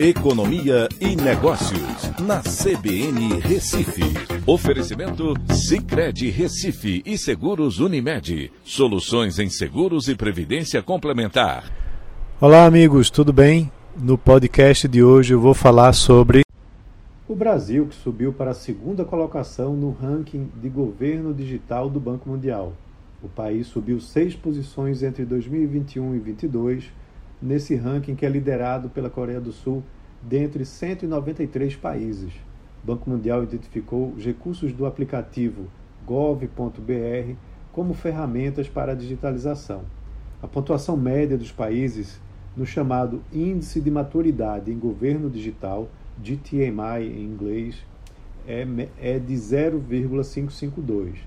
Economia e Negócios, na CBN Recife. Oferecimento Cicred Recife e Seguros Unimed. Soluções em seguros e previdência complementar. Olá, amigos, tudo bem? No podcast de hoje eu vou falar sobre o Brasil, que subiu para a segunda colocação no ranking de governo digital do Banco Mundial. O país subiu seis posições entre 2021 e 2022 nesse ranking que é liderado pela Coreia do Sul dentre 193 países. O Banco Mundial identificou os recursos do aplicativo gov.br como ferramentas para a digitalização. A pontuação média dos países no chamado Índice de Maturidade em Governo Digital, GTMI em inglês, é, é de 0,552,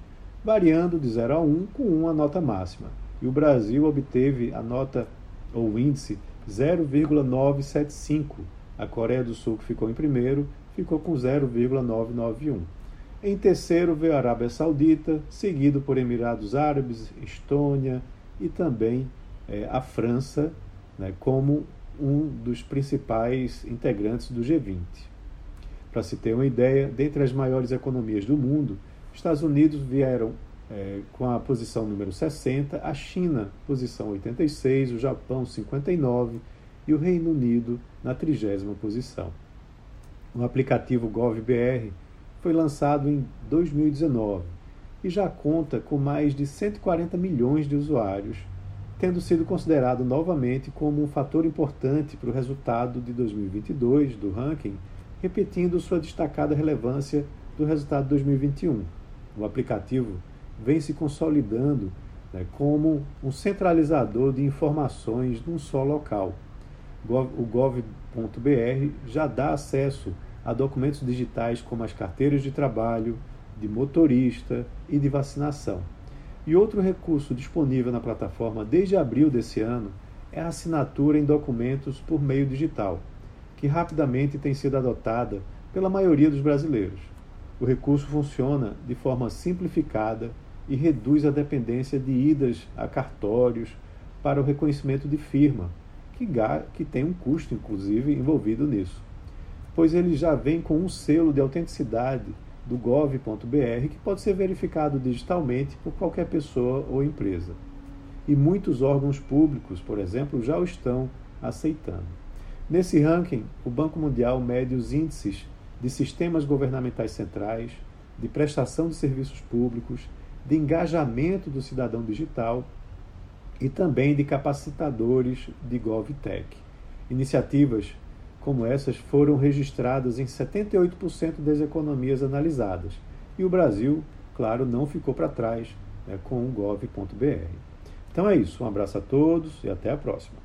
variando de 0 a 1 com uma nota máxima. E o Brasil obteve a nota ou índice 0,975. A Coreia do Sul, que ficou em primeiro, ficou com 0,991. Em terceiro veio a Arábia Saudita, seguido por Emirados Árabes, Estônia e também é, a França, né, como um dos principais integrantes do G20. Para se ter uma ideia, dentre as maiores economias do mundo, Estados Unidos vieram é, com a posição número 60, a China, posição 86, o Japão, 59 e o Reino Unido na trigésima posição. O aplicativo GovBR foi lançado em 2019 e já conta com mais de 140 milhões de usuários, tendo sido considerado novamente como um fator importante para o resultado de 2022 do ranking, repetindo sua destacada relevância do resultado de 2021. O aplicativo vem se consolidando né, como um centralizador de informações num só local. O gov.br já dá acesso a documentos digitais como as carteiras de trabalho, de motorista e de vacinação. E outro recurso disponível na plataforma desde abril desse ano é a assinatura em documentos por meio digital, que rapidamente tem sido adotada pela maioria dos brasileiros. O recurso funciona de forma simplificada e reduz a dependência de idas a cartórios para o reconhecimento de firma, que, que tem um custo, inclusive, envolvido nisso. Pois ele já vem com um selo de autenticidade do gov.br que pode ser verificado digitalmente por qualquer pessoa ou empresa. E muitos órgãos públicos, por exemplo, já o estão aceitando. Nesse ranking, o Banco Mundial mede os índices de sistemas governamentais centrais, de prestação de serviços públicos, de engajamento do cidadão digital e também de capacitadores de GovTech. Iniciativas como essas foram registradas em 78% das economias analisadas. E o Brasil, claro, não ficou para trás né, com o gov.br. Então é isso. Um abraço a todos e até a próxima.